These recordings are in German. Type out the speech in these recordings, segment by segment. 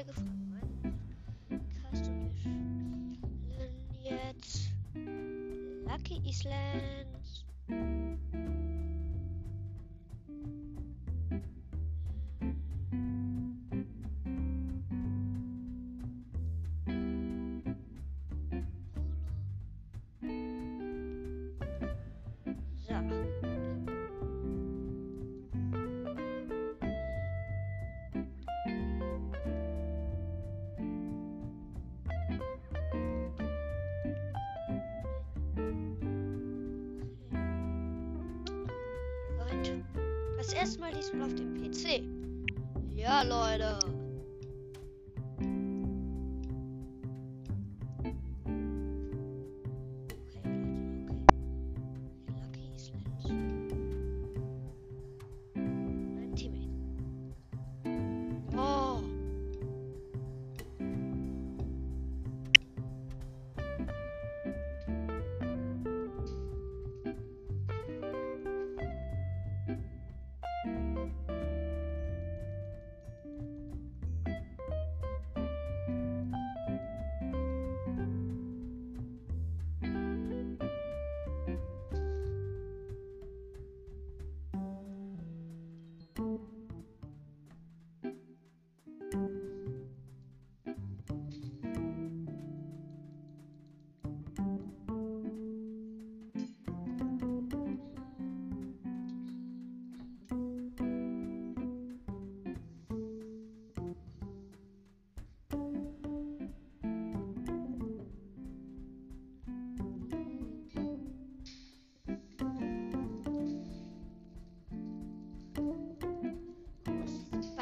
neu gefunden. Cast und wir spielen jetzt Lucky Islands. Das erste Mal diesmal auf dem PC. Ja, Leute.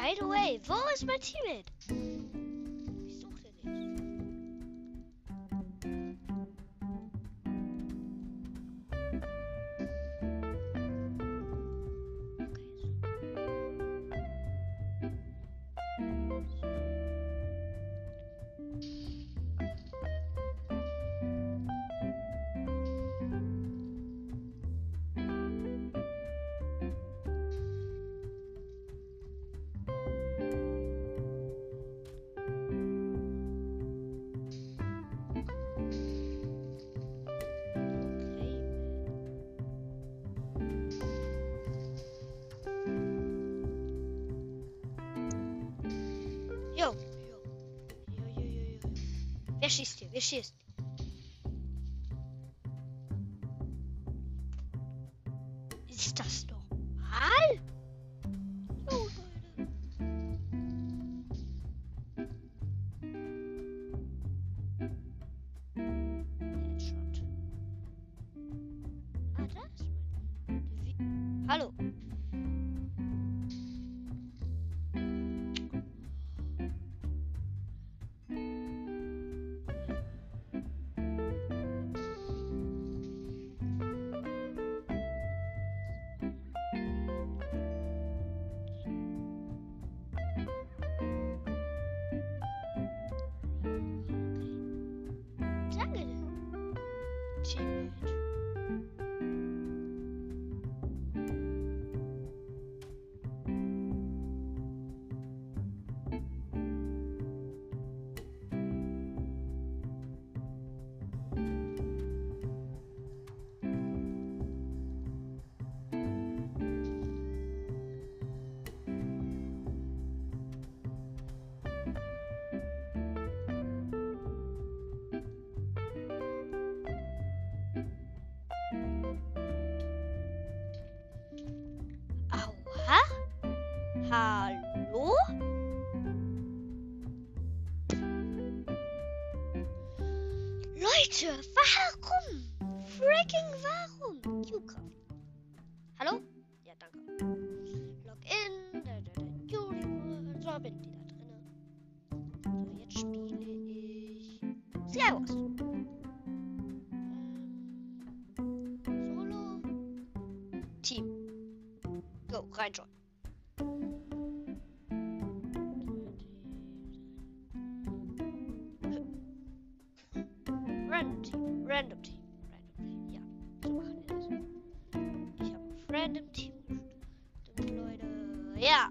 right away. Vol is my teammate. F6. 6. achievement Hallo? Leute, warum? Freaking warum? Juka. Hallo? Ja, danke. Login. Da, da, da, Juli. So, bin wieder drinne. So, jetzt spiele ich. Skywars. Random Team Leute. Ja.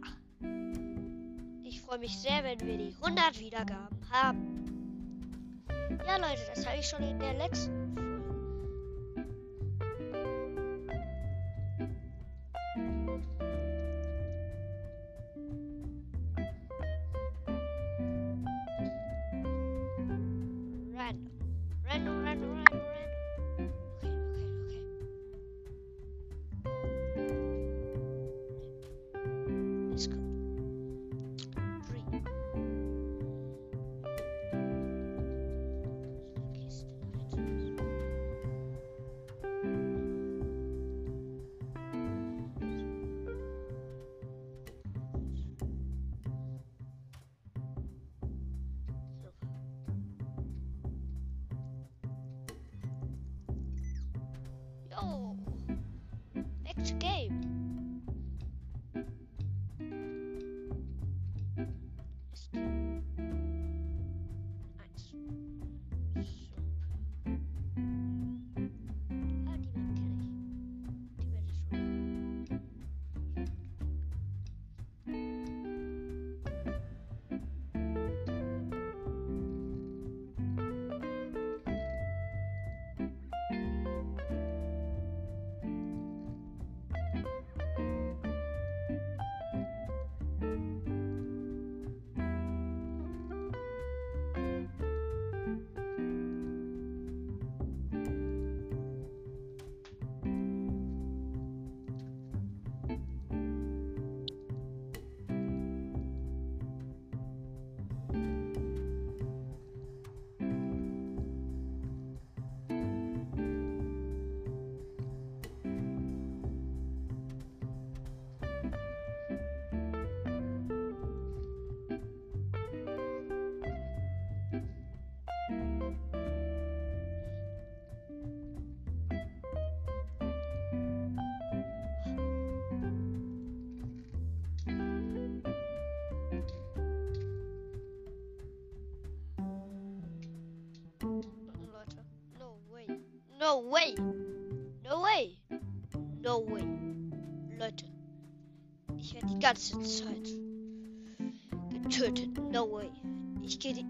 Ich freue freue mich sehr, wenn wir die 100 Wiedergaben haben. Ja, Leute, das habe ich schon in der letzten Oh, next game. No way. No way. No way. Leute. Ich werde die ganze Zeit getötet. No way. Ich gehe die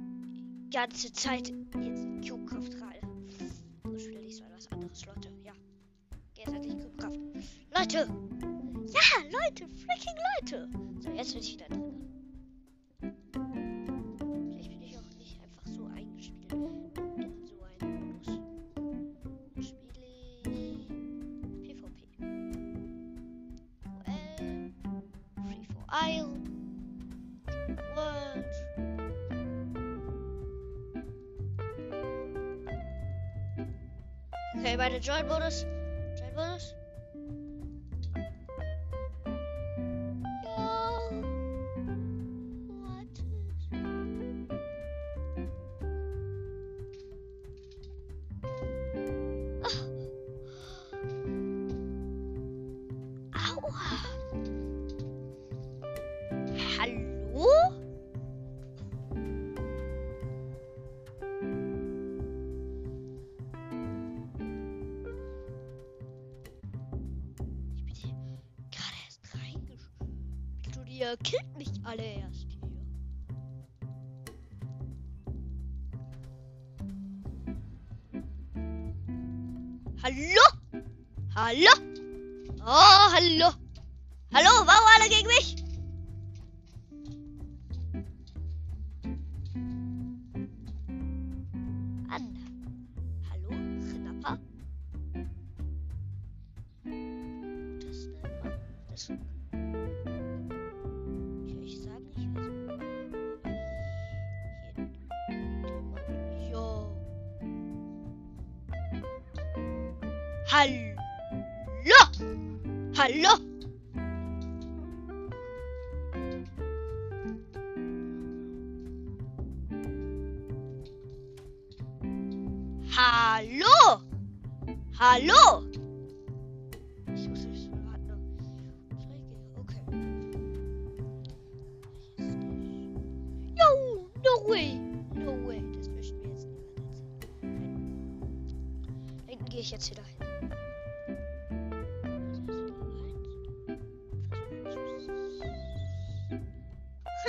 ganze Zeit jetzt in Cube-Kraft rein. So spiele ich mal was anderes, Leute. Ja. Jetzt hatte ich Cube-Kraft. Leute! Ja, Leute! Freaking Leute! So, jetzt bin ich wieder drin. Okay, bei ihr killt mich alle erst hier. Hallo? Hallo? Oh, hallo. Hallo, warum alle gegen mich? An. Hallo. Hallo. Hallo.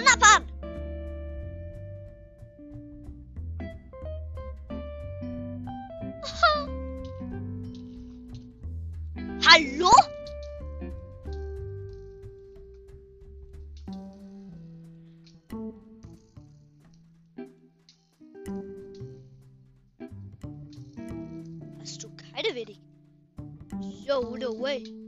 Lapan! Hallo? Hast du keine wenig? So, no way.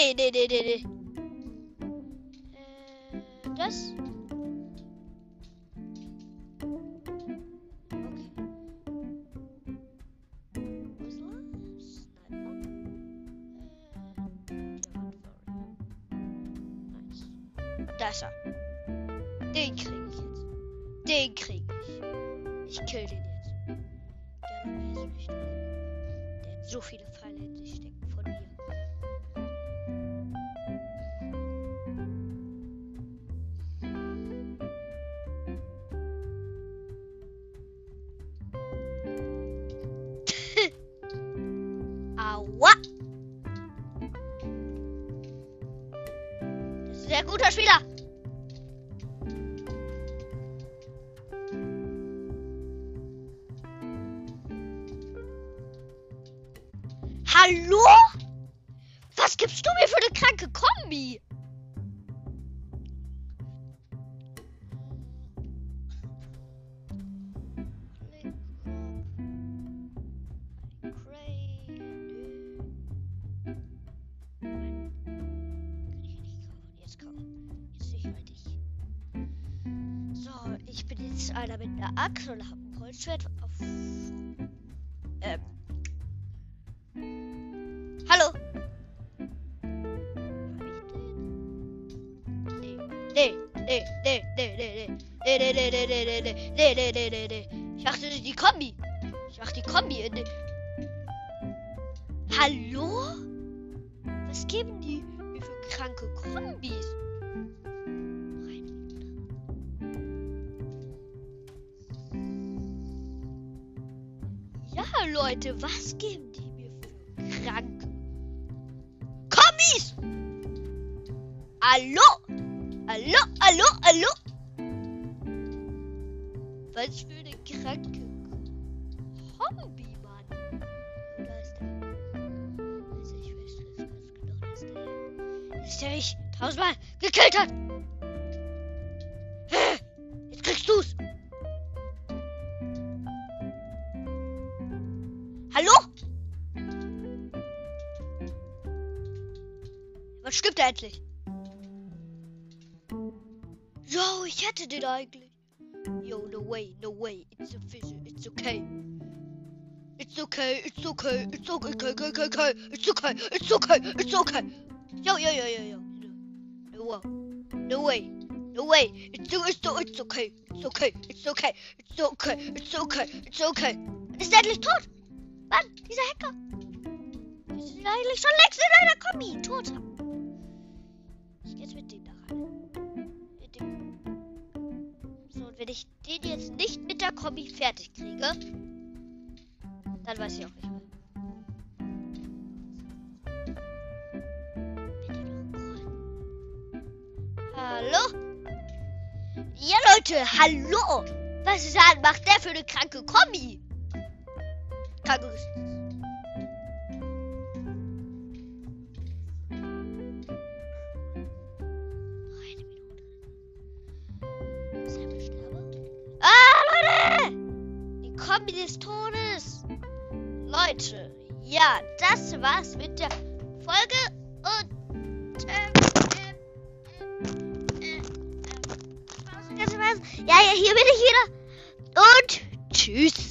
Nee, nee, nee, nee, nee. Äh, das? Der. Da ist er. Den krieg ich jetzt. Den krieg ich. Ich kill den jetzt. Nicht. Der hat so viele Pfeile in sich stecken sehr guter Spieler. Hallo? Jetzt einer mit einer Axt und habe ein Holzschwert auf. Ähm. Hallo? Hab ich den? Nee, nee, nee, nee, nee, nee, nee. Nee, nee, nee, nee, nee, nee, nee, nee, nee, nee, nee. Ich dachte die Kombi. Ich mach die Kombi in den. Hallo? Was geben die mir für kranke Kombis? Leute, was geben die mir für kranke Kombis? Hallo? Hallo, hallo, hallo? Was für eine kranke Kombi, Mann. Da ist der. Also ich weiß das ganz genau, dass der. Ist der mich tausendmal gekillt hat. Jetzt kriegst du's. Stimmt da endlich? Yo, ich hätte den eigentlich. Yo, no way, no way. It's official. It's okay. It's okay, it's okay, it's okay, okay, okay, okay. It's okay, it's okay, it's okay. Yo, yo, yo, yo, yo. No, no, way, no way. It's, it's, it's okay, it's okay, it's okay, it's okay, it's okay, it's okay. Ist er endlich tot? Mann, dieser Hacker. Ist er eigentlich schon längst in einer Kombi tot So, und wenn ich den jetzt nicht mit der Kombi fertig kriege, dann weiß ich auch nicht mehr. Hallo? Ja, Leute, hallo! Was ist an, macht der für eine kranke Kombi? Kranke Eine Kombi des Todes! Leute, ja, das war's mit der Folge und ähm, ähm, ähm, ähm, ähm, was war's? Ja, ja, hier bin ich wieder und tschüss.